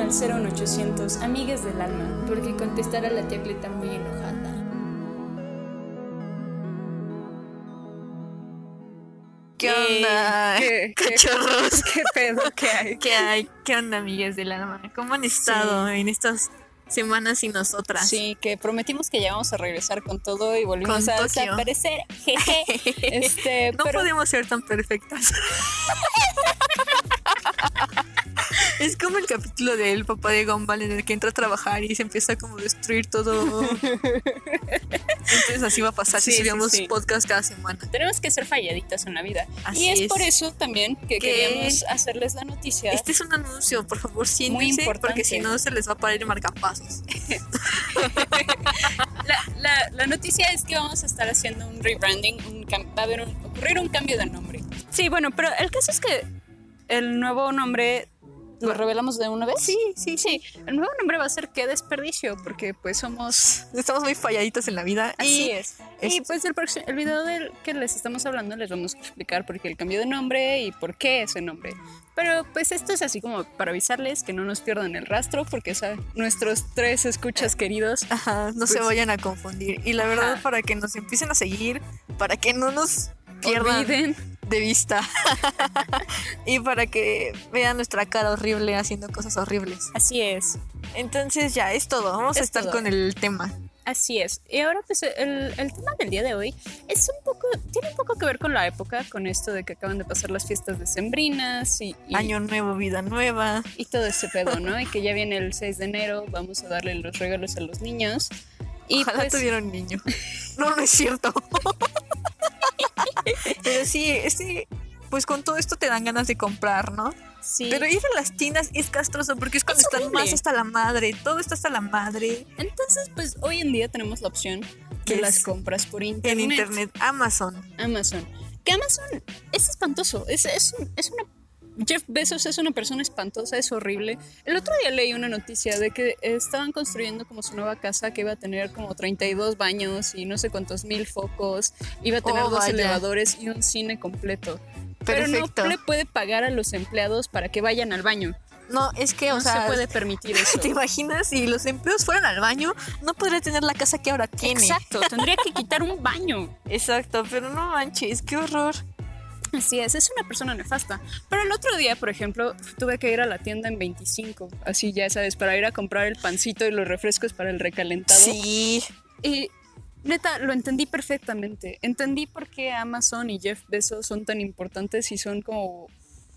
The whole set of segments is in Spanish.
al 01800 Amigues del Alma. Porque contestar a la tía Cleta muy enojada. ¿Qué onda? ¿Qué, qué, Cachorros. ¿Qué pedo? ¿Qué hay? ¿Qué hay? ¿Qué onda, amigas del alma? ¿Cómo han estado en estas semanas sin nosotras? Sí, que prometimos que ya vamos a regresar con todo y volvimos Con a Tokio. desaparecer. Jeje. Este, no pero podemos ser tan perfectas. Es como el capítulo del papá de Gumball en el que entra a trabajar y se empieza como a destruir todo. Entonces así va a pasar Sí, si subíamos sí. podcast cada semana. tenemos que ser falladitas en la vida. Así y es, es. por eso también que ¿Qué? queríamos hacerles la noticia. Este es un anuncio, por favor, siéntense, importante. porque si no se les va a parar el marcapasos. La, la- la noticia es que vamos a estar haciendo un rebranding, un cam- va a haber un- ocurrir un cambio de nombre. Sí, bueno, pero el caso es que el nuevo nombre lo revelamos de una vez. Sí, sí, sí. El nuevo nombre va a ser qué desperdicio, porque pues somos Estamos muy falladitos en la vida. Así y es. Y es- pues el, próximo- el video del que les estamos hablando les vamos a explicar por qué el cambio de nombre y por qué ese nombre. Pero pues esto es así como para avisarles que no nos pierdan el rastro porque ¿sabe? nuestros tres escuchas queridos Ajá, no se Pues- vayan a confundir. Y la verdad, Ajá. para que nos empiecen a seguir, para que no nos pierdan olviden. De vista y para que vean nuestra cara horrible haciendo cosas horribles. Así es. Entonces ya es todo, vamos a Es estar todo. con el tema. Así es. Y ahora pues el, el tema del día de hoy es un poco, tiene un poco que ver con la época, con esto de que acaban de pasar las fiestas decembrinas y, y, Año nuevo, vida nueva. y todo ese pedo, ¿no? Y que ya viene el 6 de enero, vamos a darle los regalos a los niños. Y Ojalá pues, tuviera un niño. No, no es cierto. Pero sí, este, pues con todo esto te dan ganas de comprar, ¿no? sí. Pero ir a las tiendas es castroso porque es cuando Es están más hasta la madre, todo está hasta la madre. Entonces, pues hoy en día tenemos la opción de Es las compras por internet. En internet, Amazon. Amazon. Que Amazon es espantoso. Es, es, un- es una. Jeff Bezos es una persona espantosa, es horrible. El otro día leí una noticia de que estaban construyendo como su nueva casa que iba a tener como 32 baños y no sé cuántos mil focos. Iba a tener Oh, dos vaya. elevadores y un cine completo. Pero no le puede pagar a los empleados para que vayan al baño. No, es que, o No sea, se puede permitir eso. ¿te imaginas si los empleos fueran al baño? No podría tener la casa que ahora tiene. Exacto, tendría que quitar un baño. Exacto, pero no manches, qué horror. Así es, es una persona nefasta. Pero el otro día, por ejemplo, tuve que ir a la tienda en 25, así ya sabes, para ir a comprar el pancito y los refrescos para el recalentado. Sí, Y neta, lo entendí perfectamente. Entendí por qué Amazon y Jeff Bezos son tan importantes y son como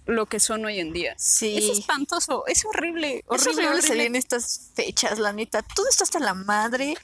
lo que son hoy en día. sí. Es espantoso, es horrible, Es horrible, horrible horrible. salir en estas fechas, la neta. Todo está hasta la madre.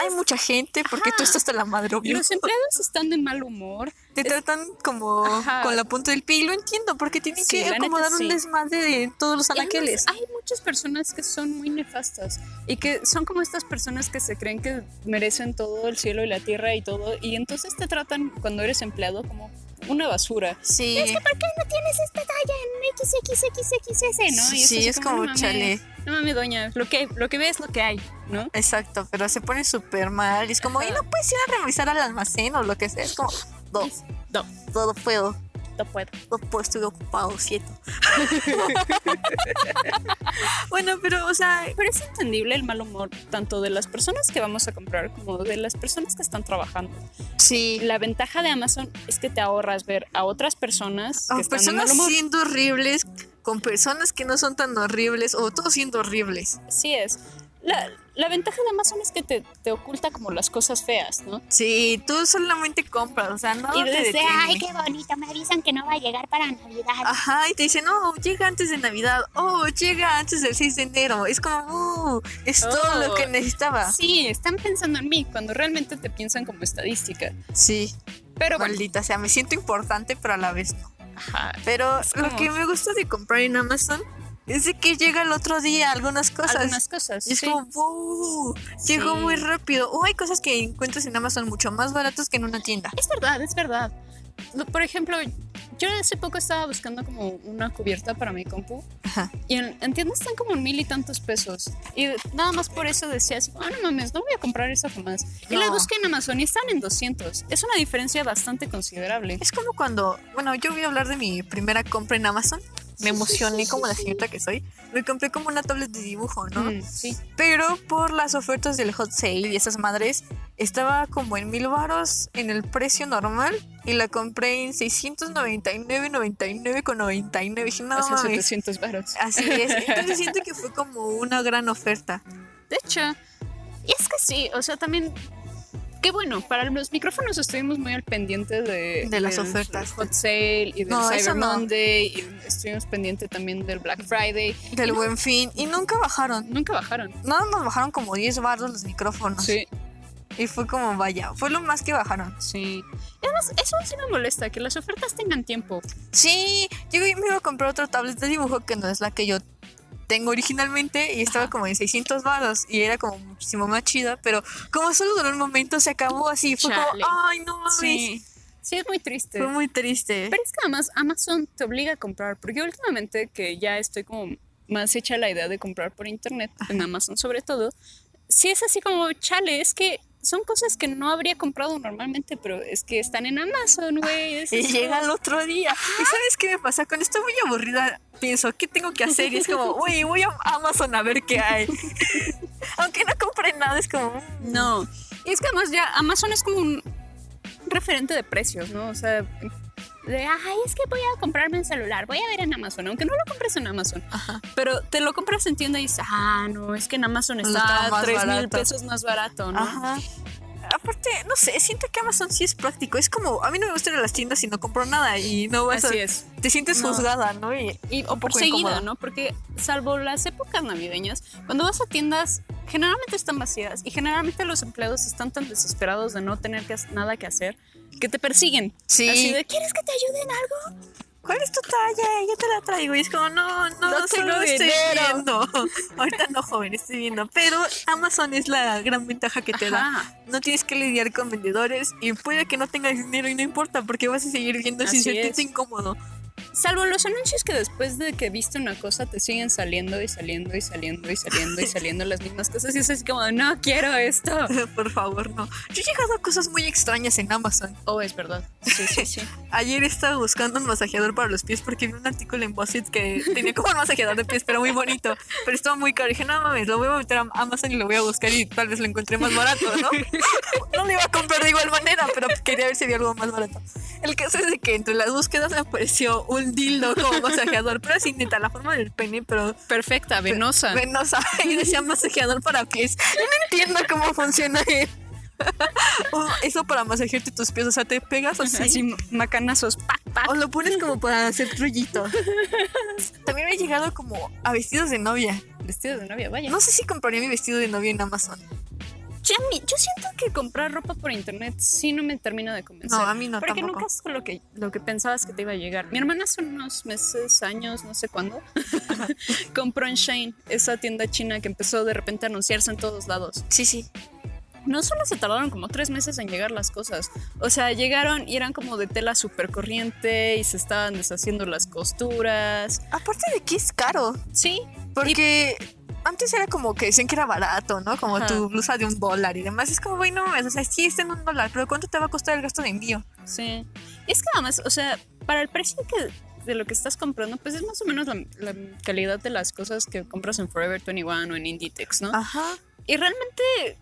Hay mucha gente porque tú estás hasta la madre, obvio. Los empleados están de mal humor. Te Es- tratan como Ajá. con la punta del pie y lo entiendo porque tienen Sí, que neta, acomodar sí. un desmadre de todos los además, anaqueles. hay muchas personas que son muy nefastas y que son como estas personas que se creen que merecen todo el cielo y la tierra y todo y entonces te tratan cuando eres empleado como una basura. Sí, ¿Por qué no tienes esta talla en XXXXS, no? Y Sí, es como, no mames, chale. No mames, doña, lo que, lo que ve es lo que hay, ¿no? exacto, pero se pone súper mal. Y es como, ¿y no puedes ir a revisar al almacén o lo que sea? Es como, no, No, todo puedo. No puedo. No puedo, estoy ocupado, siento. bueno, pero, o sea, Pero es entendible el mal humor tanto de las personas que vamos a comprar como de las personas que están trabajando. sí. La ventaja de Amazon es que te ahorras ver a otras personas que están de mal personas humor. siendo horribles con personas que no son tan horribles o todos siendo horribles. Así es. La, la ventaja de Amazon es que te, te oculta como las cosas feas, ¿no? Sí, tú solamente compras, o sea, no Y te dices, detiene. Ay, qué bonito, me avisan que no va a llegar para Navidad. Ajá, y te dicen, no, llega antes de Navidad, oh, llega antes del 6 de enero. Es como, oh, es todo lo Oh. que necesitaba. Sí, están pensando en mí cuando realmente te piensan como estadística. Sí, Pero bueno, maldita sea, me siento importante, pero a la vez no. ajá. Pero lo que me gusta de comprar en Amazon es de que llega el otro día algunas cosas. algunas cosas. Y es sí. como, wow, llegó Sí. muy rápido. O hay cosas que encuentras en Amazon mucho más baratas que en una tienda. Es verdad, es verdad. Por ejemplo, yo hace poco estaba buscando como una cubierta para mi compu Ajá. y en, en tiendas están como en mil y tantos pesos. Y nada más por eso decía así, ah, no mames, no voy a comprar eso jamás. Y la No. busqué en Amazon y están en 200. Es una diferencia bastante considerable. Es como cuando, bueno, yo voy a hablar de mi primera compra en Amazon. Me emocioné como la señorita que soy. Me compré como una tablet de dibujo, ¿no? Mm, sí. Pero por las ofertas del hot sale y esas madres, estaba como en mil varos en el precio normal y la compré en 699.99 con 99. Dije, no o sea, mames. 700 varos. Así es. Entonces siento que fue como una gran oferta. De hecho, y es que sí, o sea, también. Qué bueno, para los micrófonos estuvimos muy al pendiente de, De las del ofertas. Hot Sale y del No, Cyber no. Monday. Y estuvimos pendiente también del Black Friday. Del buen fin. Y nunca bajaron. Nunca bajaron. Nada más bajaron como 10 baros los micrófonos. Sí, Y fue como, vaya, fue lo más que bajaron. sí. Y además, eso sí me molesta, que las ofertas tengan tiempo. Sí, yo me iba a comprar otra tablet de dibujo que no es la que yo tengo originalmente y estaba como en 600 baros y era como muchísimo más chida, pero como solo duró un momento se acabó así, fue Chale. como, ay, no mames. Sí. Sí, es muy triste. Fue muy triste. Pero es que además Amazon te obliga a comprar, porque últimamente que ya estoy como más hecha la idea de comprar por internet, en Amazon sobre todo, sí es así como, chale, es que son cosas que no habría comprado normalmente, pero es que están en Amazon, güey. Y llega el otro día. ¿Y sabes qué me pasa? Cuando estoy muy aburrida, pienso, ¿qué tengo que hacer? Y es como, uy, voy a Amazon a ver qué hay. Aunque no compré nada, es como, mm, No. Y es que además ya Amazon es como un referente de precios, ¿no? O sea, de, ay, es que voy a comprarme un celular, voy a ver en Amazon, aunque no lo compres en Amazon. Pero te lo compras en tienda y dices, ah, no, es que en Amazon Está más 3 mil pesos más barato, ¿no? Ajá. Aparte, no sé, siento que Amazon sí es práctico. Es como, a mí no me gusta ir a las tiendas y no compro nada y no vas Así a... es. Te sientes No. juzgada, ¿no? Y, incómoda. ¿no? Porque salvo las épocas navideñas, cuando vas a tiendas, generalmente están vacías y generalmente los empleados están tan desesperados de no tener que, nada que hacer que te persiguen. Sí. Así de, ¿quieres que te ayude en algo? ¿Cuál es tu talla? Yo te la traigo. Y es como, no, no, No solo estoy viendo. Ahorita no, joven, estoy viendo. Pero Amazon es la gran ventaja que te da. No tienes que lidiar con vendedores y puede que no tengas dinero y no importa porque vas a seguir viendo sin Así sentirte es. incómodo. Salvo los anuncios que después de que viste una cosa te siguen saliendo y saliendo y saliendo y saliendo y saliendo las mismas cosas y es así como, no quiero esto. Por favor, no. Yo he llegado a cosas muy extrañas en Amazon. Oh, es verdad. Sí, sí, sí. Ayer estaba buscando un masajeador para los pies porque vi un artículo en BuzzFeed que tenía como un masajeador de pies, pero muy bonito. Pero estaba muy caro. dije, no mames, lo voy a meter a Amazon y lo voy a buscar y tal vez lo encontré más barato, ¿no? No lo iba a comprar de igual manera, pero quería ver si había algo más barato. El caso es de que entre las búsquedas me apareció un dildo como masajeador, pero así neta, la forma del pene, pero Perfecta, venosa. venosa. Y decía masajeador para pies. Yo no entiendo cómo funciona eso. O eso para masajearte tus pies, o sea, te pegas así. Así macanazos. Pac, pac. O lo pones como para hacer rollito. También me he llegado como a vestidos de novia. Vestido de novia, vaya. No sé si compraría mi vestido de novia en Amazon. Yo, a mí- yo siento que comprar ropa por internet sí no me termina de convencer. No, a mí no Porque tampoco. nunca es lo que, lo que pensabas que te iba a llegar. Mi hermana hace unos meses, años, no sé cuándo, compró en Shane, esa tienda china que empezó de repente a anunciarse en todos lados. Sí, sí. No solo se tardaron como tres meses en llegar las cosas. O sea, llegaron y eran como de tela súper corriente y se estaban deshaciendo las costuras. Aparte de que es caro. Sí. Porque antes era como que decían que era barato, ¿no? Como Ajá. tu blusa de un dólar y demás. Es como, bueno, o sea, sí está en un dólar, pero ¿cuánto te va a costar el gasto de envío? Sí. Y es que además, o sea, para el precio que, de lo que estás comprando, pues es más o menos la, la calidad de las cosas que compras en Forever 21 o en Inditex, ¿no? Ajá. Y realmente,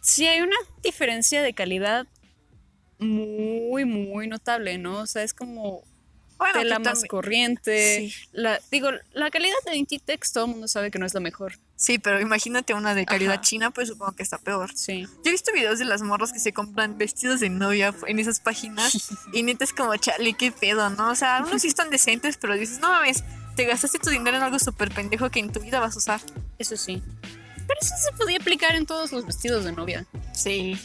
sí hay una diferencia de calidad muy, muy notable, ¿no? O sea, es como Bueno, tela más corriente. Sí. La, digo, la calidad de Inditex todo el mundo sabe que no es la mejor. Sí, pero imagínate una de calidad Ajá. china, pues supongo que está peor. Sí. Yo he visto videos de las morras que se compran vestidos de novia en esas páginas y neta es como, chale, qué pedo, ¿no? O sea, algunos sí están decentes, pero dices, no mames, te gastaste tu dinero en algo súper pendejo que en tu vida vas a usar. Eso sí. Pero eso se podía aplicar en todos los vestidos de novia. Sí.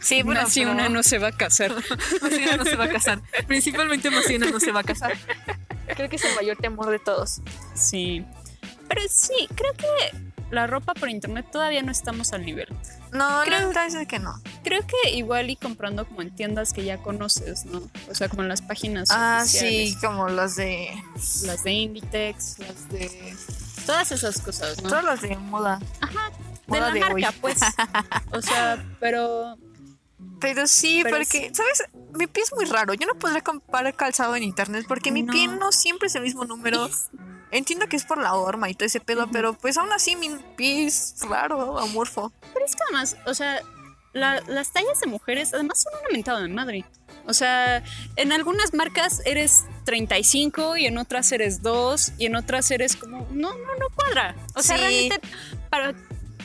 Sí, bueno, Así pero- una no se va a casar. Mociona no se va a casar. Principalmente Mociona no se va a casar. Creo que es el mayor temor de todos. Sí. Pero sí, creo que la ropa por internet todavía no estamos al nivel. No, Creo- la que no. Creo que igual y comprando como en tiendas que ya conoces, ¿no? O sea, como en las páginas Ah, oficiales. sí, como los de. Las de Inditex, las de... Todas esas cosas, ¿no? Todos los de moda. Ajá, de moda la de marca, hoy. pues. O sea, pero... Pero sí, Pero porque, ¿sabes? Mi pie es muy raro. Yo no podría comprar calzado en internet porque mi No. pie no siempre es el mismo número. Entiendo que es por la horma y todo ese pedo, pero pues aún así mi pie es raro, amorfo. Pero es que además, o sea, la- las tallas de mujeres además son una mentada de madre. O sea, en algunas marcas eres 35 y en otras eres 2 y en otras eres como, no, no, no cuadra. O sea, Sí. realmente, para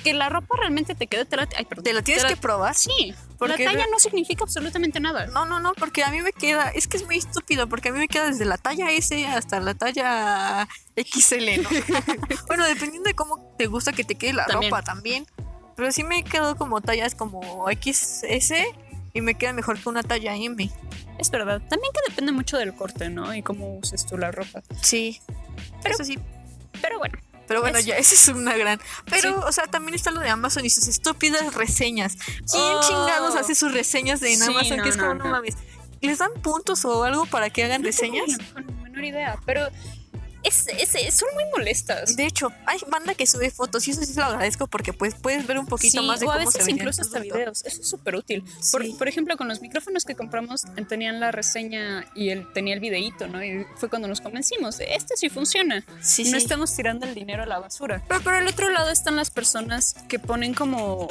que la ropa realmente te quede, te la, ay, perdón, ¿Te lo tienes la- que probar? Sí, Porque la talla no significa absolutamente nada. No, no, no, porque a mí me queda, es que es muy estúpido, porque a mí me queda desde la talla S hasta la talla XL, ¿no? bueno, dependiendo de cómo te gusta que te quede la También. ropa también. Pero sí me quedo como tallas como XS y me queda mejor que una talla M. Es verdad. También que depende mucho del corte, ¿no? Y cómo uses tú la ropa. Sí. Pero- Eso sí. Pero bueno, Pero bueno, Eso. ya, esa es una gran. Pero, Sí. o sea, también está lo de Amazon y sus estúpidas reseñas. ¿Quién Oh. chingados hace sus reseñas de en Sí, Amazon? no, que es como, no. mames. ¿Les dan puntos o algo para que hagan reseñas? No tengo la menor idea, pero es, es- son muy molestas. De hecho, hay banda que sube fotos y eso sí se lo agradezco porque pues puedes ver un poquito Sí, más de o a cómo se veces el incluso hasta videos. Eso es súper útil. Por, Sí. por ejemplo, con los micrófonos que compramos tenían la reseña y él tenía el videíto, ¿no? Y fue cuando nos convencimos. Este sí funciona. Sí, no estamos tirando el dinero a la basura. Pero por el otro lado están las personas que ponen como...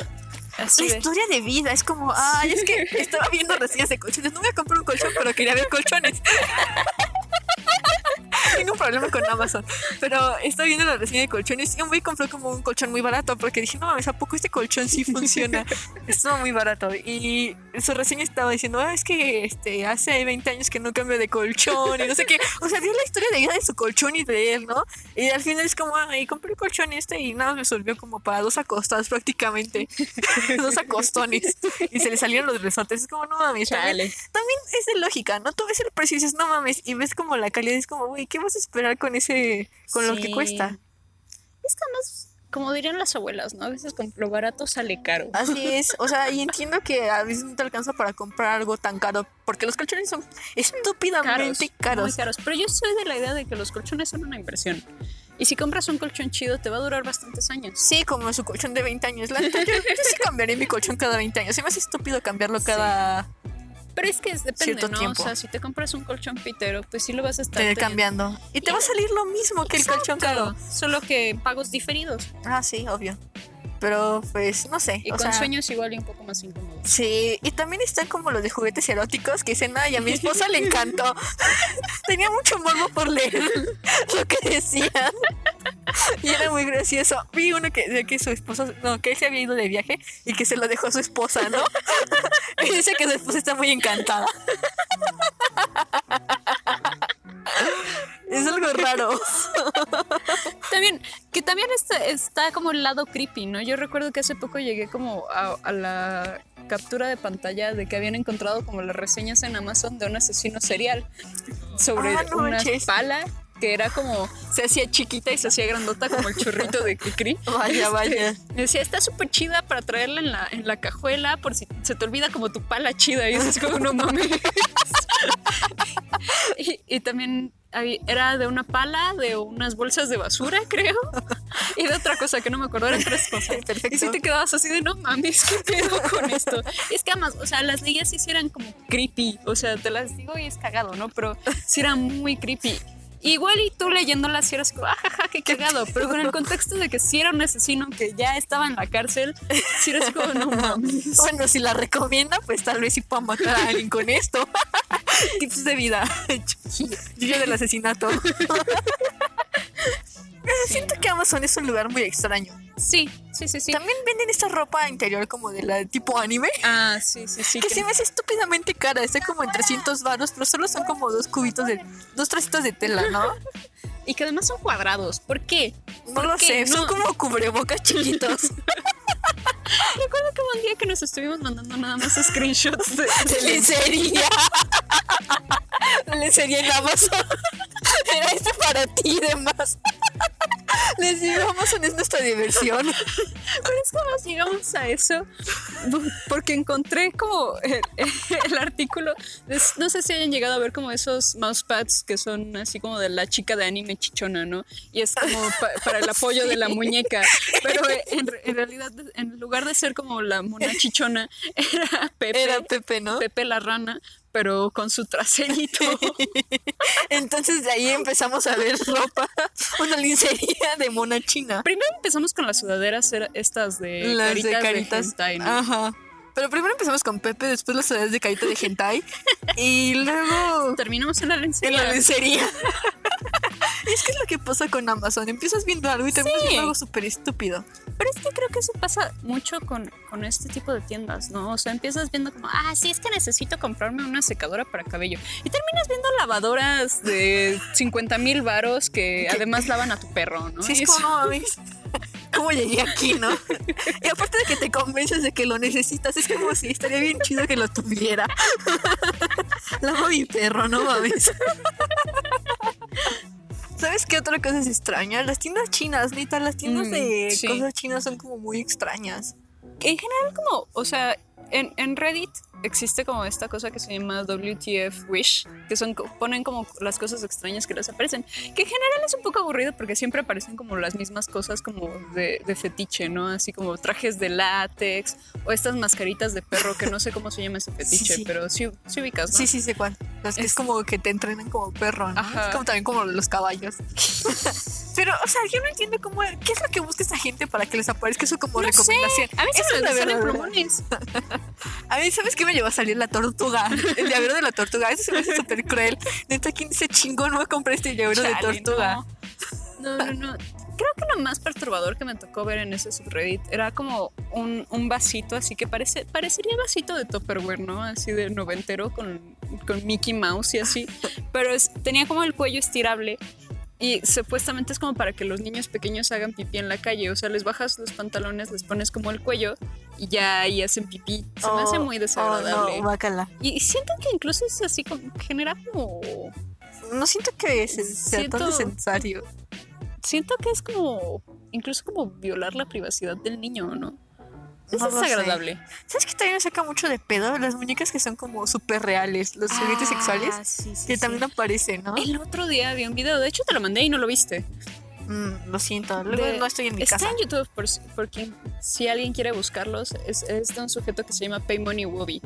Así La de, historia de vida es como, ay, es que estaba viendo reseñas de colchones. No voy a comprar un colchón, pero quería ver colchones. Tengo un problema con Amazon, pero estaba viendo la reseña de colchones y un güey compró como un colchón muy barato porque dije, no mames, ¿a poco este colchón sí funciona? Estuvo muy barato y su reseña estaba diciendo, ah, es que este, hace 20 años que no cambio de colchón y no sé qué. O sea, dio la historia de vida de su colchón y de él, ¿no? Y al final es como, ay, compré el colchón este y nada, me resolvió como para dos acostadas prácticamente. dos acostones. Y se le salieron los resortes. Es como, no mames. También, también es de lógica, ¿no? Tú ves el precio y dices, no mames. Y ves como la calidad. Es como, güey, ¿qué vas a esperar con ese, con lo que cuesta? Es que además, como dirían las abuelas, ¿no? A veces con lo barato sale caro. Así es. O sea, y entiendo que a veces no te alcanza para comprar algo tan caro. Porque los colchones son estúpidamente caros. Muy caros. Pero yo soy de la idea de que los colchones son una inversión. Y si compras un colchón chido, te va a durar bastantes años. Sí, como su colchón de 20 años. La neta, yo, yo sí cambiaré mi colchón cada 20 años. Se me hace estúpido cambiarlo cada. Pero es que depende, Cierto ¿no? tiempo. O sea, si te compras un colchón pitero, pues sí lo vas a estar cambiando. Y te va a salir lo mismo que el colchón caro. Solo que pagos diferidos. Ah, sí, obvio. Pero pues, no sé. Y o con sea, sueños igual y un poco más incómodos. Sí, y también están como los de juguetes eróticos que dicen, ay, a mi esposa le encantó. Tenía mucho morbo por leer lo que decían. Y era muy gracioso. Vi uno que decía que su esposa, no, que él se había ido de viaje y que se lo dejó a su esposa, ¿no? Y dice que su esposa está muy encantada. Es algo raro. También, que también está, está como el lado creepy, ¿no? Yo recuerdo que hace poco llegué como a, a la captura de pantalla de que habían encontrado como las reseñas en Amazon de un asesino serial sobre Ah, no una manches. pala que era como se hacía chiquita y se hacía grandota como el churrito de Cricri. Vaya, vaya. Decía, está súper chida para traerla en la, en la cajuela por si se te olvida como tu pala chida. Y es como, no mames. y, y también era de una pala, de unas bolsas de basura, creo. Y de otra cosa que no me acuerdo, eran tres cosas. Perfecto. Y si te quedabas así de, no mames, ¿qué pedo con esto? Es que además, o sea, las leías sí eran como creepy. O sea, te las digo y es cagado, ¿no? Pero sí eran muy creepy. Igual y tú leyéndolas sí eras como, ajaja, qué cagado. Pero con el contexto de que sí era un asesino que ya estaba en la cárcel, sí eras como, no mames. Bueno, si la recomienda, pues tal vez sí pueda matar a alguien con esto. Tips de vida. Yo del asesinato. Pero Siento que Amazon es un lugar muy extraño. Sí, sí, sí, sí. También venden esta ropa interior como de la tipo anime. Ah, sí, sí, sí. Que que- se me hace estúpidamente cara. Está como en 300 varos, pero solo son como dos cubitos de... Dos trocitos de tela, ¿no? Y que además son cuadrados. ¿Por qué? No ¿Por lo qué? sé. Son No. como cubrebocas chiquitos. Recuerdo que un día que nos estuvimos mandando nada más screenshots de, de lencería. De lencería en Amazon. Era este para ti y demás. Les digo, Amazon es nuestra diversión. Pero es como llegamos a eso porque encontré como el, el artículo. no sé si hayan llegado a ver como esos mousepads que son así como de la chica de anime chichona, ¿no? Y es como pa- para el apoyo de la muñeca. Pero en, en realidad, en lugar de ser como la mona chichona, era Pepe. Era Pepe, ¿no? Pepe la rana, pero con su traserito. Entonces de ahí empezamos a ver ropa, una lincería de mona china. Primero empezamos con las sudaderas era- estas de Las caritas de de, caritas. hentai, ¿no? Ajá. Pero primero empezamos con Pepe, después las ciudades de carita de hentai y luego Terminamos en la en lencería. la lencería. Y es que es lo que pasa con Amazon. Empiezas viendo algo y terminas Sí. viendo algo súper estúpido. Pero es que creo que eso pasa mucho con, con este tipo de tiendas, ¿no? O sea, empiezas viendo como, ah, sí, es que necesito comprarme una secadora para cabello. Y terminas viendo lavadoras de 50 mil varos que además lavan a tu perro, ¿no? Sí, es como. ¿Cómo llegué aquí, no? Y aparte de que te convences de que lo necesitas, es como si estaría bien chido que lo tuviera. Lavo mi perro, no mames. ¿Sabes qué otra cosa es extraña? Las tiendas chinas, neta, las tiendas Mm, de sí. cosas chinas son como muy extrañas. en general como, o sea, en, en Reddit existe como esta cosa que se llama WTF Wish, que son ponen como las cosas extrañas que les aparecen, que en general es un poco aburrido porque siempre aparecen como las mismas cosas como de, de fetiche, ¿no? Así como trajes de látex o estas mascaritas de perro que no sé cómo se llama ese fetiche, sí. pero sí, sí ubicas, ¿no? Sí, sí, sé cuál. Las que es, Es- como que te entrenan como perro, ¿no? Ajá. Es como también como los caballos. Pero, o sea, yo no entiendo cómo, qué es lo que busca esta gente para que les aparezca eso como No sé, recomendación. a mí se me verdad. plumones. A mí, ¿sabes qué me llevó a salir la tortuga? El llavero de la tortuga. Eso se me hace súper cruel. Neta, ¿quién dice chingón? No a comprar este llavero de tortuga. No, no, no. Creo que lo más perturbador que me tocó ver en ese subreddit era como un, un vasito, así que parece, parecería vasito de Tupperware, ¿no? Así de noventero con, con Mickey Mouse y así. Pero es- tenía como el cuello estirable y supuestamente es como para que los niños pequeños hagan pipí en la calle. O sea, les bajas los pantalones, les pones como el cuello y ya ahí hacen pipí. Se me hace Oh, muy Oh, desagradable. no. Y siento que incluso es así como genera como No siento que se- sea tan Siento- necesario. siento que es como incluso como violar la privacidad del niño, ¿no? Es No lo sé. desagradable. ¿Sabes que también me saca mucho de pedo? Las muñecas que son como súper reales, los juguetes sexuales, Ah, sí, sí, que sí. también aparecen, ¿no? El otro día vi un video, de hecho te lo mandé y no lo viste. Mm, lo siento, luego De- no estoy en mi Está casa. en YouTube por, si- por quien- si alguien quiere buscarlos. Es, es de un sujeto que se llama Pay Money Wobby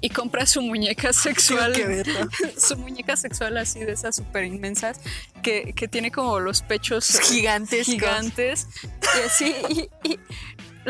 y compra su muñeca sexual. Su muñeca sexual así de esas súper inmensas que, que tiene como los pechos Gigantes. gigantes y así y, y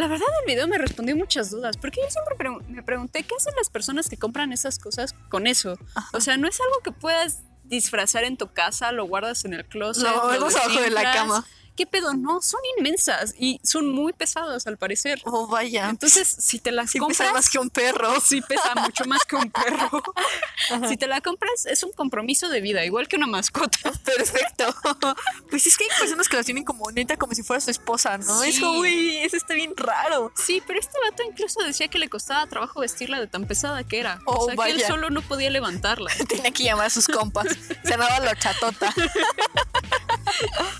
la verdad el video me respondió muchas dudas porque yo siempre pregun- me pregunté qué hacen las personas que compran esas cosas con eso o sea no es algo que puedas disfrazar en tu casa lo guardas en el closet Lo guardas abajo de la cama. Qué pedo no son inmensas y son muy pesadas al parecer Oh, vaya. entonces si te las sí compras pesa más que un perro. Sí pesa mucho más que un perro. si te la compras es un compromiso de vida, igual que una mascota. Perfecto. Pues es que hay personas que las tienen como neta, como si fuera su esposa, ¿no? Es Sí. como, uy, eso está bien raro. Sí, pero este vato incluso decía que le costaba trabajo vestirla de tan pesada que era. Oh, o sea, que él solo no podía levantarla. Tenía que llamar a sus compas. Se llamaba la chatota.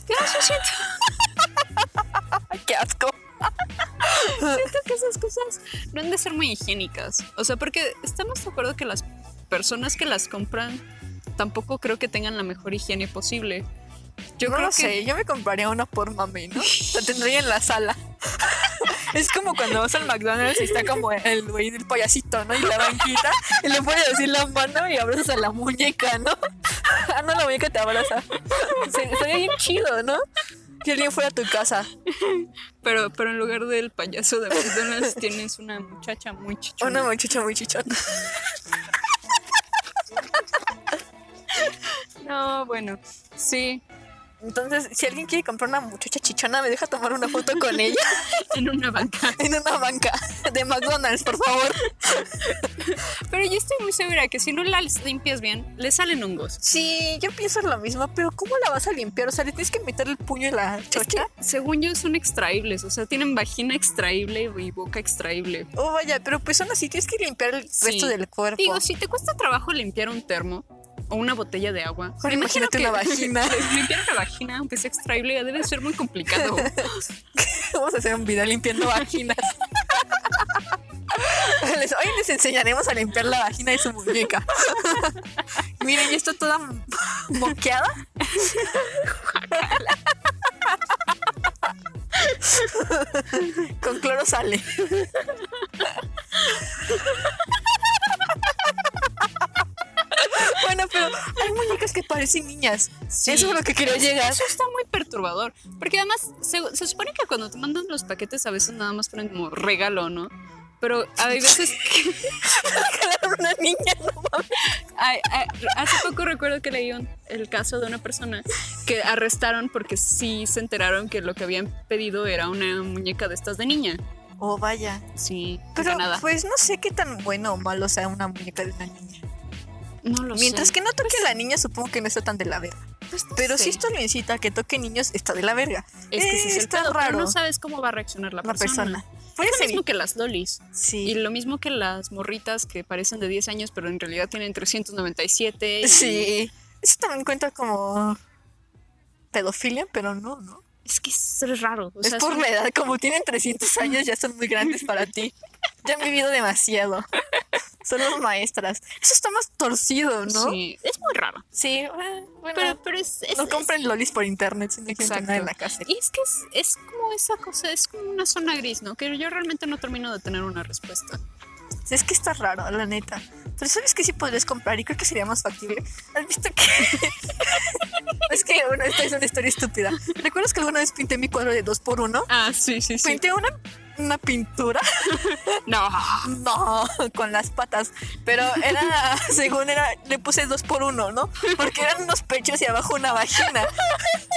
¿Qué haces? Siento, Qué asco. siento que esas cosas no han de ser muy higiénicas. O sea, porque estamos de acuerdo que las personas que las compran tampoco creo que tengan la mejor higiene posible. Yo no creo lo que sé, yo me compraría una por mami, ¿no? La tendría en la sala. Es como cuando vas al McDonald's y está como el güey del payasito, ¿no? Y la banquita, y le puedes decir la mano y abrazas a la muñeca, ¿no? Ah, no, la muñeca te abraza. Se- Estaría bien chido, ¿no? Si alguien fuera a tu casa. Pero, pero en lugar del payaso de McDonald's tienes una muchacha muy chichona. Una muchacha muy chichona. No, bueno, sí, Entonces, si alguien quiere comprar una muchacha chichona, me deja tomar una foto con ella en una banca. en una banca de McDonald's, por favor. Pero yo estoy muy segura que si no las limpias bien, le salen hongos. Sí, yo pienso lo mismo, pero ¿cómo la vas a limpiar? O sea, le tienes que meter el puño en la Es que, chocha. según yo, son extraíbles. O sea, tienen vagina extraíble y boca extraíble. Oh, vaya, pero pues aún así tienes que limpiar el Sí. resto del cuerpo. Digo, si te cuesta trabajo limpiar un termo, o una botella de agua. Ahora imagínate una vagina. limpiar la vagina, aunque sea extraíble, debe ser muy complicado. Vamos a hacer un video limpiando vaginas. Hoy les enseñaremos a limpiar la vagina de su muñeca. Miren, ya está toda moqueada. Con cloro sale. Muñecas que parecen niñas. Sí. Eso es lo que quería llegar. Eso está muy perturbador. Porque además, se, se supone que cuando te mandan los paquetes a veces nada más ponen como regalo, ¿no? Pero hay veces que... Una niña, no mames. Ay, ay, hace poco recuerdo que leí un- el caso de una persona que arrestaron porque sí se enteraron que lo que habían pedido era una muñeca de estas de niña. Oh, vaya. Sí, Pero nada. pues no sé qué tan bueno o malo sea una muñeca de una niña. No lo Mientras sé. que no toque a la niña, supongo que no está tan de la verga. Pues no Pero sé. si esto lo incita a que toque niños, está de la verga. es que ese es el está pedo, pero raro. no sabes cómo va a reaccionar la persona. Es lo mismo que las lolis. Y Sí. lo mismo que las morritas que parecen de 10 años, pero en realidad tienen 397. y- Sí. Eso también cuenta como pedofilia, pero no, ¿no? Es que es raro. o es por la edad, como tienen 300 años, ya son muy grandes para ti. Ya han vivido demasiado. Son las maestras. Eso está más torcido, ¿no? Sí, es muy raro. Sí, bueno. Pero, pero es, es- no es- compren lolis por internet si no quieren Exacto. tener en la casa. Y es que es, es como esa cosa, es como una zona gris, ¿no? Que yo realmente no termino de tener una respuesta. Es que está raro, la neta. Pero sabes que sí podrías comprar y creo que sería más factible. ¿Has visto que.? es que, bueno, esta es una historia estúpida. ¿Recuerdas que alguna vez pinté mi cuadro de 2x1? Ah, sí, sí, Pinté una, una pintura. No. No, con las patas. Pero era, según era, le puse 2x1, ¿no? Porque eran unos pechos y abajo una vagina.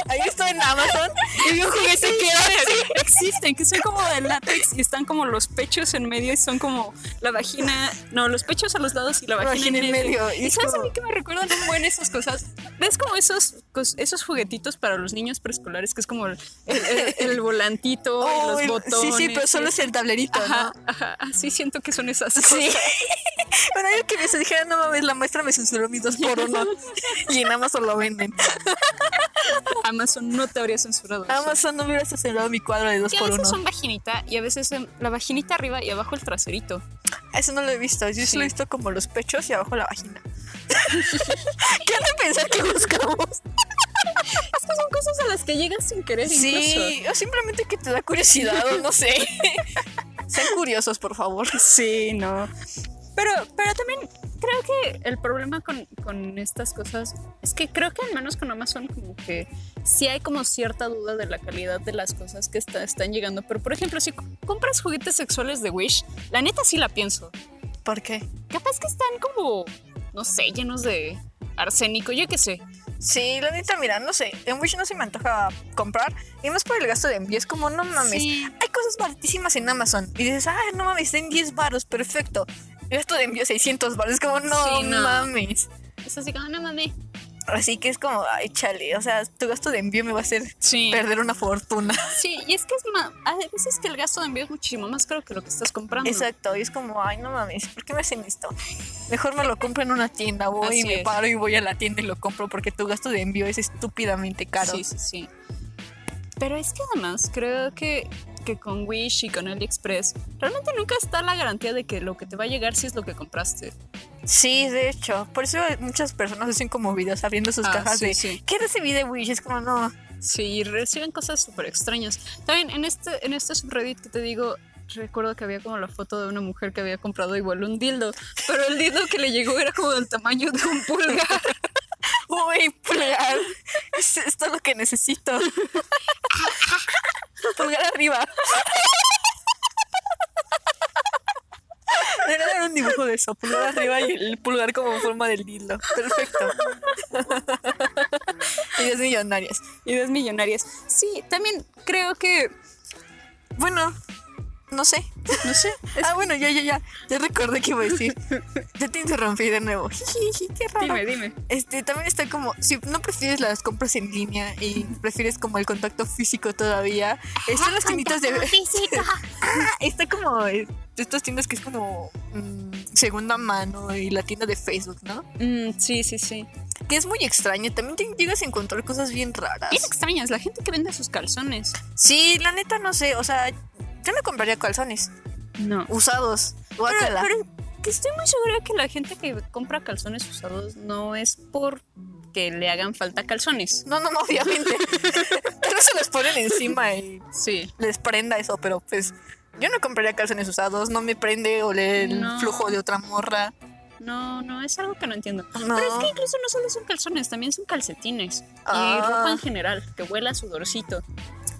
Ahí estoy en Amazon y vi un juguete que era así. Existen, que son como de látex y están como los pechos en medio y son como la vagina, no, los pechos a los lados y la La vagina, en medio. Y ¿Y es sabes a como- mí que me recuerdan un buen esas cosas? ¿Ves como esos, esos juguetitos para los niños preescolares que es como el, el- el volantito Oh, y los botones? sí, sí, pero solo es el tablerito, Ajá, ¿no? ajá, así siento que son esas Sí. cosas. bueno, yo que se dijera, no mames, la maestra me censuró mis 2x1 y en Amazon lo venden. Amazon no te habría censurado. Amazon no me hubiera censurado mi cuadro de Que a veces 2x1. son vaginita y a veces la vaginita arriba y abajo el traserito. Eso no lo he visto. Yo Sí. solo he visto como los pechos y abajo la vagina. ¿Qué han de pensar que buscamos? Estas son cosas a las que llegas sin querer Sí, o simplemente que te da curiosidad o no sé. Sean curiosos, por favor. Sí, no. Pero, pero también creo que el problema con, con estas cosas es que creo que al menos con Amazon como que sí hay como cierta duda de la calidad de las cosas que está- están llegando. Pero por ejemplo, si compras juguetes sexuales de Wish, la neta sí la pienso. ¿Por qué? Capaz que están como, no sé, llenos de arsénico, yo qué sé. Sí, la neta, mira, no sé. En Wish no se me antoja comprar. Y más por el gasto de envío. Es como, no mames. Sí. Hay cosas baratísimas en Amazon. Y dices, ah, no mames, está en 10 baros, perfecto. El gasto de envío 600 baros. Es como, no, Sí, no. mames. Es así como, no mames. Así que es como, ay, chale. O sea, tu gasto de envío me va a hacer Sí. perder una fortuna. Sí, y es que es más, a veces que el gasto de envío es muchísimo más caro que lo que estás comprando. Exacto, y es como, ay, no mames, ¿por qué me hacen esto? Mejor me lo compro en una tienda, voy Así y me es. paro y voy a la tienda y lo compro porque tu gasto de envío es estúpidamente caro. Sí, sí, sí. Pero es que además creo que, que con Wish y con AliExpress realmente nunca está la garantía de que lo que te va a llegar sí es lo que compraste. Sí, de hecho, por eso muchas personas hacen como videos abriendo sus Ah, cajas sí, de, sí. ¿qué recibí de Wish? Es como, no, Sí, reciben cosas súper extrañas. También en este, en este subreddit que te digo, recuerdo que había como la foto de una mujer que había comprado igual un dildo, pero el dildo que le llegó era como del tamaño de un pulgar. Uy, pulgar, es esto es lo que necesito. pulgar arriba. Debería haber un dibujo de eso, pulgar arriba y el pulgar como forma del dildo. Perfecto. Ideas millonarias. Ideas millonarias. Sí, también creo que Bueno, No sé. No sé. Ah, bueno, ya, ya, ya. Ya recordé que iba a decir. Ya te interrumpí de nuevo. Jijiji, Qué raro. Dime, dime. Este, también está como, si no prefieres las compras en línea y prefieres como el contacto físico todavía, están las tienditas de... Físico. Está como estas tiendas que es como mm, segunda mano y la tienda de Facebook, ¿no? Mm, sí, sí, sí. Que es muy extraño, también te llegas a encontrar cosas bien raras. Bien extrañas, la gente que vende sus calzones. Sí, la neta no sé, o sea, yo no compraría calzones No. usados. Pero, Guácala. pero que estoy muy segura que la gente que compra calzones usados no es por que le hagan falta calzones. No, no, no, obviamente. Tal vez se los ponen encima y Sí. les prenda eso, pero pues yo no compraría calzones usados, no me prende oler el No. flujo de otra morra. No, no, es algo que no entiendo. No. Pero es que incluso no solo son calzones, también son calcetines. Ah. Y ropa en general, que huela a sudorcito.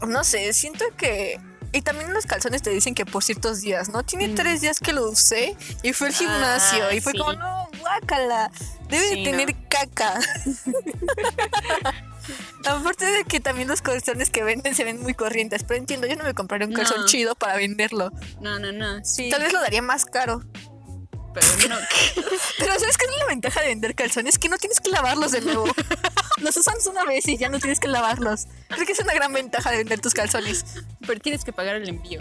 No sé, siento que... Y también los calzones te dicen que por ciertos días, ¿no? Tiene Mm. tres días que lo usé y fue al gimnasio Ah, y fue sí. como, no, guácala, debe Sí, de tener caca. Aparte de que también los calzones que venden se ven muy corrientes, pero entiendo, yo no me compraría un calzón No. chido para venderlo. No, no, no. Sí. Tal vez lo daría más caro. Pero no. Pero ¿sabes qué es la ventaja de vender calzones? Que no tienes que lavarlos de nuevo. Los usas una vez y ya no tienes que lavarlos. Creo que es una gran ventaja de vender tus calzones. Pero tienes que pagar el envío.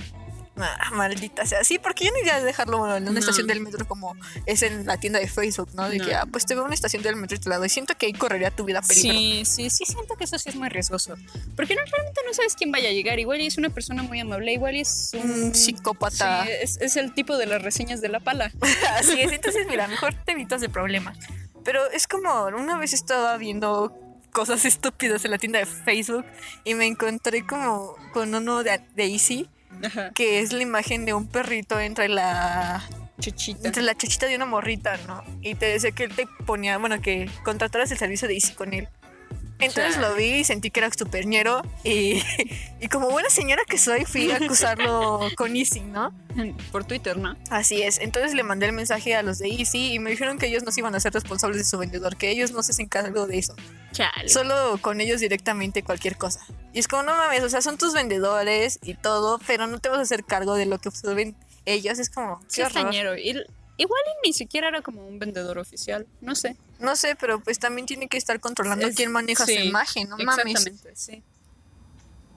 Ah, maldita sea. Sí, porque yo no iría a dejarlo en una No. estación del metro como es en la tienda de Facebook, ¿no? De No. que, ah, pues te veo en una estación del metro y te la doy. Siento que ahí correría tu vida peligro. Sí, sí, sí, siento que eso sí es muy riesgoso. Porque no, realmente no sabes quién vaya a llegar. Igual y es una persona muy amable, igual es un psicópata. Sí, es, es el tipo de las reseñas de la pala. Así es, entonces mira, mejor te evitas de problemas. Pero es como, una vez estaba viendo cosas estúpidas en la tienda de Facebook y me encontré como con uno de, de Easy, Ajá. que es la imagen de un perrito entre la Chuchita. entre la chachita de una morrita, ¿no? Y te decía que él te ponía, bueno, que contrataras el servicio de Easy con él. Entonces lo vi y sentí que era súper ñero y, y como buena señora que soy fui a acusarlo con Easy, ¿no? Por Twitter, ¿no? Así es, entonces le mandé el mensaje a los de Easy y me dijeron que ellos no se iban a ser responsables de su vendedor, que ellos no se hacen cargo de eso, Chale. solo con ellos directamente cualquier cosa. Y es como, no mames, o sea, son tus vendedores y todo, pero no te vas a hacer cargo de lo que suben ellos, es como, qué es horror. tañero. Y, igual y ni siquiera era como un vendedor oficial. No sé. No sé, pero pues también tiene que estar controlando Es- quién maneja sí, su imagen, no mames. Exactamente, sí.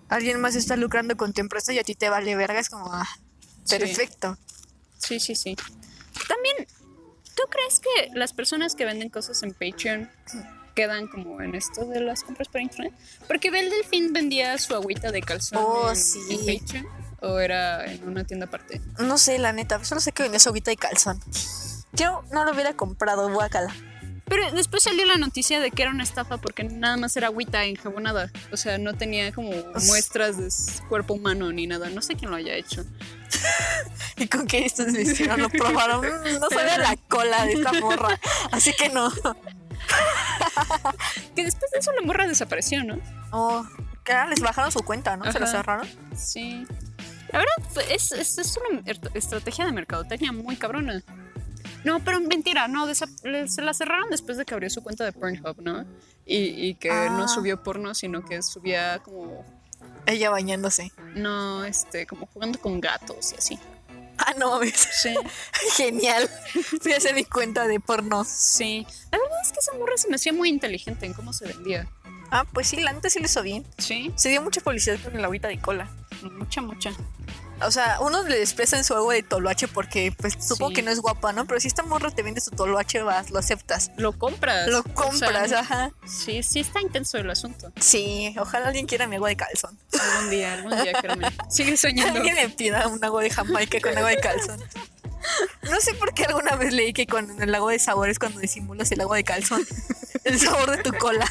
Alguien más está lucrando con tu empresa y a ti te vale verga, es como, ah, perfecto. Sí, sí, sí. También, ¿tú crees que las personas que venden cosas en Patreon quedan como en esto de las compras por internet? Porque Bel Delfín vendía su agüita de calzón Oh, en, sí. en Patreon o era en una tienda aparte. No sé, la neta, solo sé que vendía su agüita y calzón. Yo no lo hubiera comprado, guacala. Pero después salió la noticia de que era una estafa porque nada más era agüita enjabonada. O sea, no tenía como muestras de cuerpo humano ni nada. No sé quién lo haya hecho. ¿Y con qué estos se hicieron? Lo probaron. Mm, No sabía la cola de esta morra. Así que no. Que después de eso la morra desapareció, ¿no? Oh, que ahora les bajaron su cuenta, ¿no? Se la cerraron. Sí. La verdad, es, es, es una estrategia de mercadotecnia muy cabrona. No, pero mentira, no, se la cerraron después de que abrió su cuenta de Pornhub, ¿no? Y, y que Ah. no subió porno, sino que subía como, Ella bañándose. no, este, como jugando con gatos y así. Ah, no mames. Sí, Genial. Fui a hacer mi cuenta de porno. sí. La verdad es que esa morra se me hacía muy inteligente en cómo se vendía. Ah, pues sí, la neta sí lo hizo bien. Sí, Se dio mucha publicidad con el agüita de cola. mucha, mucha. O sea, unos le desprecian su agua de toloache porque, pues, supongo Sí. que no es guapa, ¿no? Pero si esta morra te vende su toloache, vas, lo aceptas. Lo compras. Lo o sea, compras, ajá. sí, sí está intenso el asunto. Sí, ojalá alguien quiera mi agua de calzón. Algún día, algún día, créeme. Sigue soñando. Alguien me pida un agua de Jamaica con agua de calzón. No sé por qué alguna vez leí que con el agua de sabor es cuando disimulas el agua de calzón. El sabor de tu cola.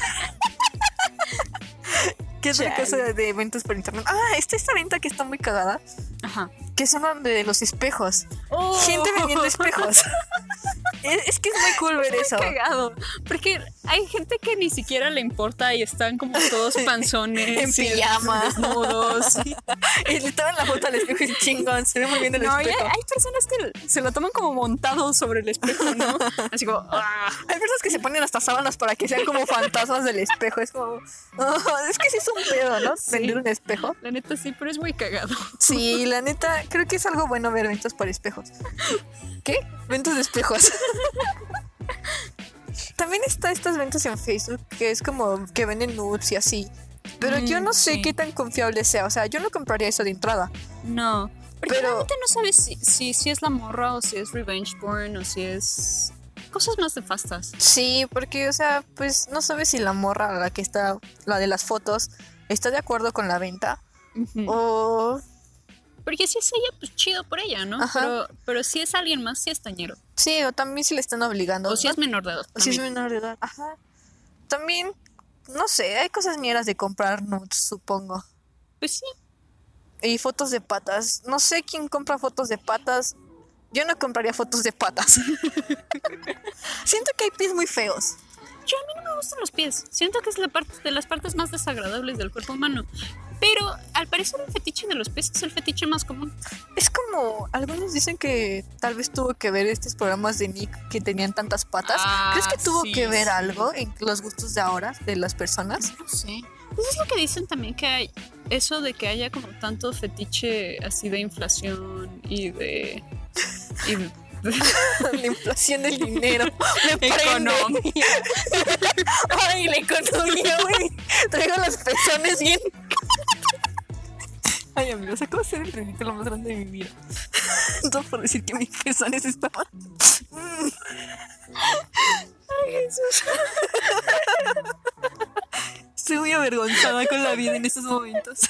¿Qué otra Chale. cosa de eventos por internet? Ah, está esta venta que está muy cagada, Ajá. que son de los espejos. Oh. Gente vendiendo espejos. es, es que es muy cool ver eso. cagado. Porque hay gente que ni siquiera le importa y están como todos panzones. En pijama. Desnudos. Y le toman la foto al espejo y chingón, se ve muy bien el No, y hay, espejo. hay personas que se lo toman como montado sobre el espejo, ¿no? Así como, ah. Hay personas que se ponen hasta sábanas para que sean como fantasmas del espejo. Es como. oh, es que sí es un pedo, ¿no? Vender un espejo. La neta sí, pero es muy cagado. Sí, la neta, creo que es algo bueno ver ventas por espejos. ¿Qué? Ventas de espejos. También está estas ventas en Facebook que es como que venden nudes y así. Pero yo Mm, no sé sí. qué tan confiable sea. O sea, yo no compraría eso de entrada. No. Porque Pero- realmente no sabes si, si, si es la morra o si es revenge porn o si es cosas más nefastas. Sí, porque, o sea, pues no sabes si la morra, la que está, la de las fotos, está de acuerdo con la venta. O. Porque si es ella, pues chido por ella, ¿no? Ajá. Pero, pero si es alguien más, si es tañero. Sí, o también si le están obligando. O si es menor de edad. O si es menor de edad. Ajá. También, no sé, hay cosas mieras de comprar nudes, supongo. Pues sí. Y fotos de patas. No sé quién compra fotos de patas. Yo no compraría fotos de patas. Siento que hay pies muy feos. Yo a mí no me gustan los pies. Siento que es la parte de las partes más desagradables del cuerpo humano. Pero al parecer el fetiche de los pies es el fetiche más común. Es como, algunos dicen que tal vez tuvo que ver estos programas de Nick que tenían tantas patas. Ah, ¿Crees que tuvo sí, que ver sí. algo en los gustos de ahora de las personas? No sé. Pues es lo que dicen también que hay eso de que haya como tanto fetiche así de inflación y de. y de- la inflación del dinero. Me. Economía. Ay, la economía, güey. Traigo los pezones bien. Ay, amigos, acabo de ser el ridículo más grande de mi vida. Todo por decir que mis pezones estaban. Mm. Estoy muy avergonzada con la vida en estos momentos.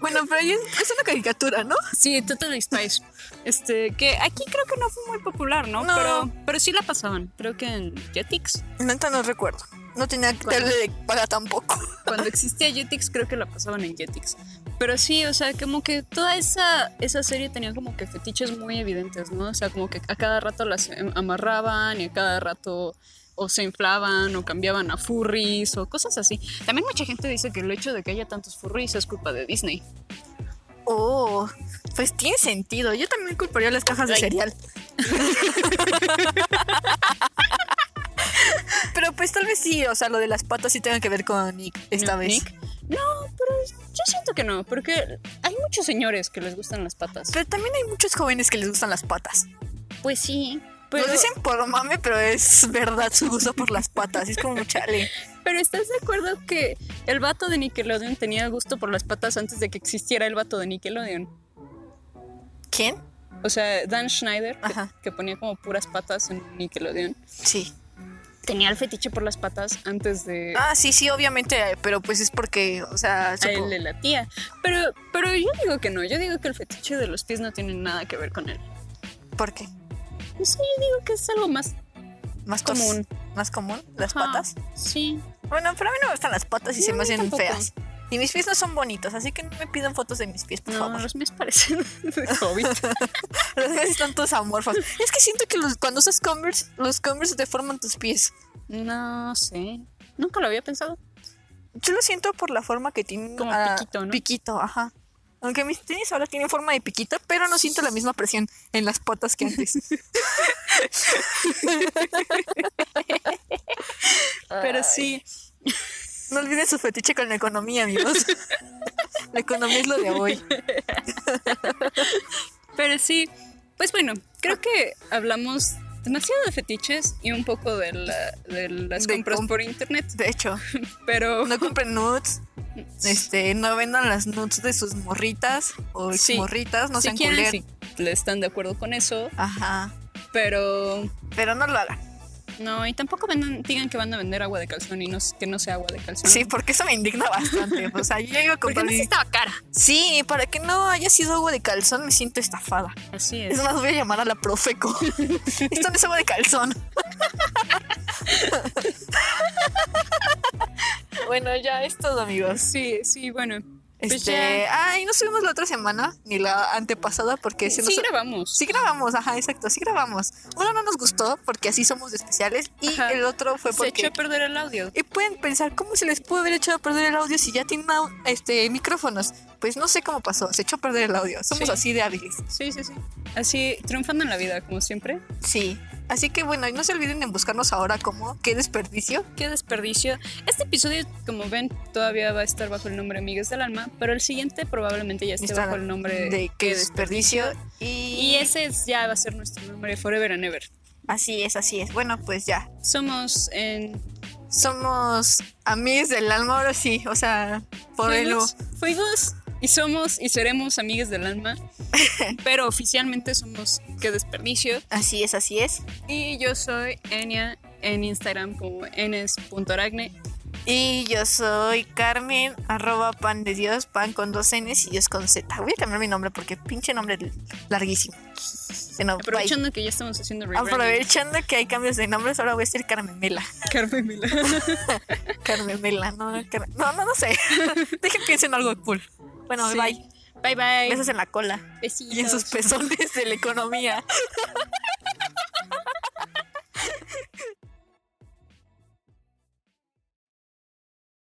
Bueno, pero es una caricatura, ¿no? Sí, Totally Spice. Este, que aquí creo que no fue muy popular, ¿no? No. Pero, pero sí la pasaban. Creo que en Jetix. Neta no recuerdo. No tenía tele de paga tampoco. Cuando existía Jetix, creo que la pasaban en Jetix. Pero sí, o sea, como que toda esa, esa serie tenía como que fetiches muy evidentes, ¿no? O sea, como que a cada rato las em- amarraban y a cada rato o se inflaban o cambiaban a furries o cosas así. También mucha gente dice que el hecho de que haya tantos furries es culpa de Disney. Oh, pues tiene sentido. Yo también culparía las cajas de cereal. Pero pues tal vez sí, o sea, lo de las patas sí tenga que ver con Nick esta vez. Nick. No, pero yo siento que no, porque hay muchos señores que les gustan las patas. Pero también hay muchos jóvenes que les gustan las patas. Pues sí, pero, Lo dicen por mame, pero es verdad su gusto por las patas. Es como chale. pero ¿estás de acuerdo que el vato de Nickelodeon tenía gusto por las patas antes de que existiera el vato de Nickelodeon? ¿Quién? O sea, Dan Schneider, que ponía como puras patas en Nickelodeon, Sí. Tenía el fetiche por las patas antes de Ah, sí, sí, obviamente, pero pues es porque, o sea, a él supo- le latía. Pero, pero yo digo que no, yo digo que el fetiche de los pies no tiene nada que ver con él. ¿por qué? No sé, yo digo que es algo más Más común. Más común, las Ajá, patas. Sí. Bueno, pero a mí no me gustan las patas y se me hacen tampoco. feas. Y mis pies no son bonitos, así que no me pidan fotos de mis pies, por No, favor. los míos parecen de hobbit. Los pies están todos amorfos. Es que siento que los- cuando usas Converse, los Converse deforman tus pies. No sé. Nunca lo había pensado. Yo lo siento por la forma que tienen. Como ah, piquito, ¿no? Piquito, ajá. Aunque mis tenis ahora tienen forma de piquito, pero no siento la misma presión en las patas que antes. Pero sí. No olviden su fetiche con la economía, amigos. La economía es lo de hoy. Pero sí. Pues bueno, creo que hablamos demasiado de fetiches y un poco de, la- de las De compras com- por internet. De hecho, Pero no compren nudes. Este, no vendan las nudes de sus morritas o Sí. morritas, no si sean quieren, si le están de acuerdo con eso. Ajá. Pero Pero no lo hagan. No, y tampoco vendan- digan que van a vender agua de calzón y no, que no sea agua de calzón. Sí, porque eso me indigna bastante. O sea, yo llego a porque comprar no mi- estaba cara. Sí, para que no haya sido agua de calzón me siento estafada. Así Es es. más, voy a llamar a la Profeco. Esto no es agua de calzón. bueno, ya es todo, amigos. Sí, sí, bueno. Este, Pues ay, no subimos la otra semana, ni la antepasada, porque se Sí nos- grabamos. Sí grabamos, ajá, exacto, sí grabamos. Uno no nos gustó porque así somos de especiales y Ajá. el otro fue Se porque... echó a perder el audio. Y pueden pensar, ¿cómo se les pudo haber echado a perder el audio si ya tienen este, micrófonos? Pues no sé cómo pasó, se echó a perder el audio. Somos Sí. así de hábiles. Sí, sí, sí. Así, triunfando en la vida, como siempre. Sí. Así que bueno, y no se olviden en buscarnos ahora como qué desperdicio. Qué desperdicio. Este episodio, como ven, todavía va a estar bajo el nombre Amigas del Alma, pero el siguiente probablemente ya esté Está bajo el nombre de qué desperdicio. Y, Y ese es- ya va a ser nuestro nombre Forever and Ever. Así es, así es. Bueno, pues ya. Somos en Somos amigos del alma ahora sí. O sea, por el... fuimos y somos y seremos amigas del alma, pero oficialmente somos Qué desperdicio. Así es, así es. Y yo soy Enia en Instagram como enes.aragne. Y yo soy Carmen, arroba pan de Dios, pan con dos N's y Dios con Z. Voy a cambiar mi nombre porque pinche nombre larguísimo. Bueno, bye. Aprovechando que ya estamos haciendo rebranding. Aprovechando que hay cambios de nombres, ahora voy a decir Carmemela. Carmen Mila. Carmemela, no, Car- no, no, no sé. Dejen piensen en algo cool. Bueno, sí. bye. Bye bye. Besos en la cola. Besitos. Y en sus pezones de la economía.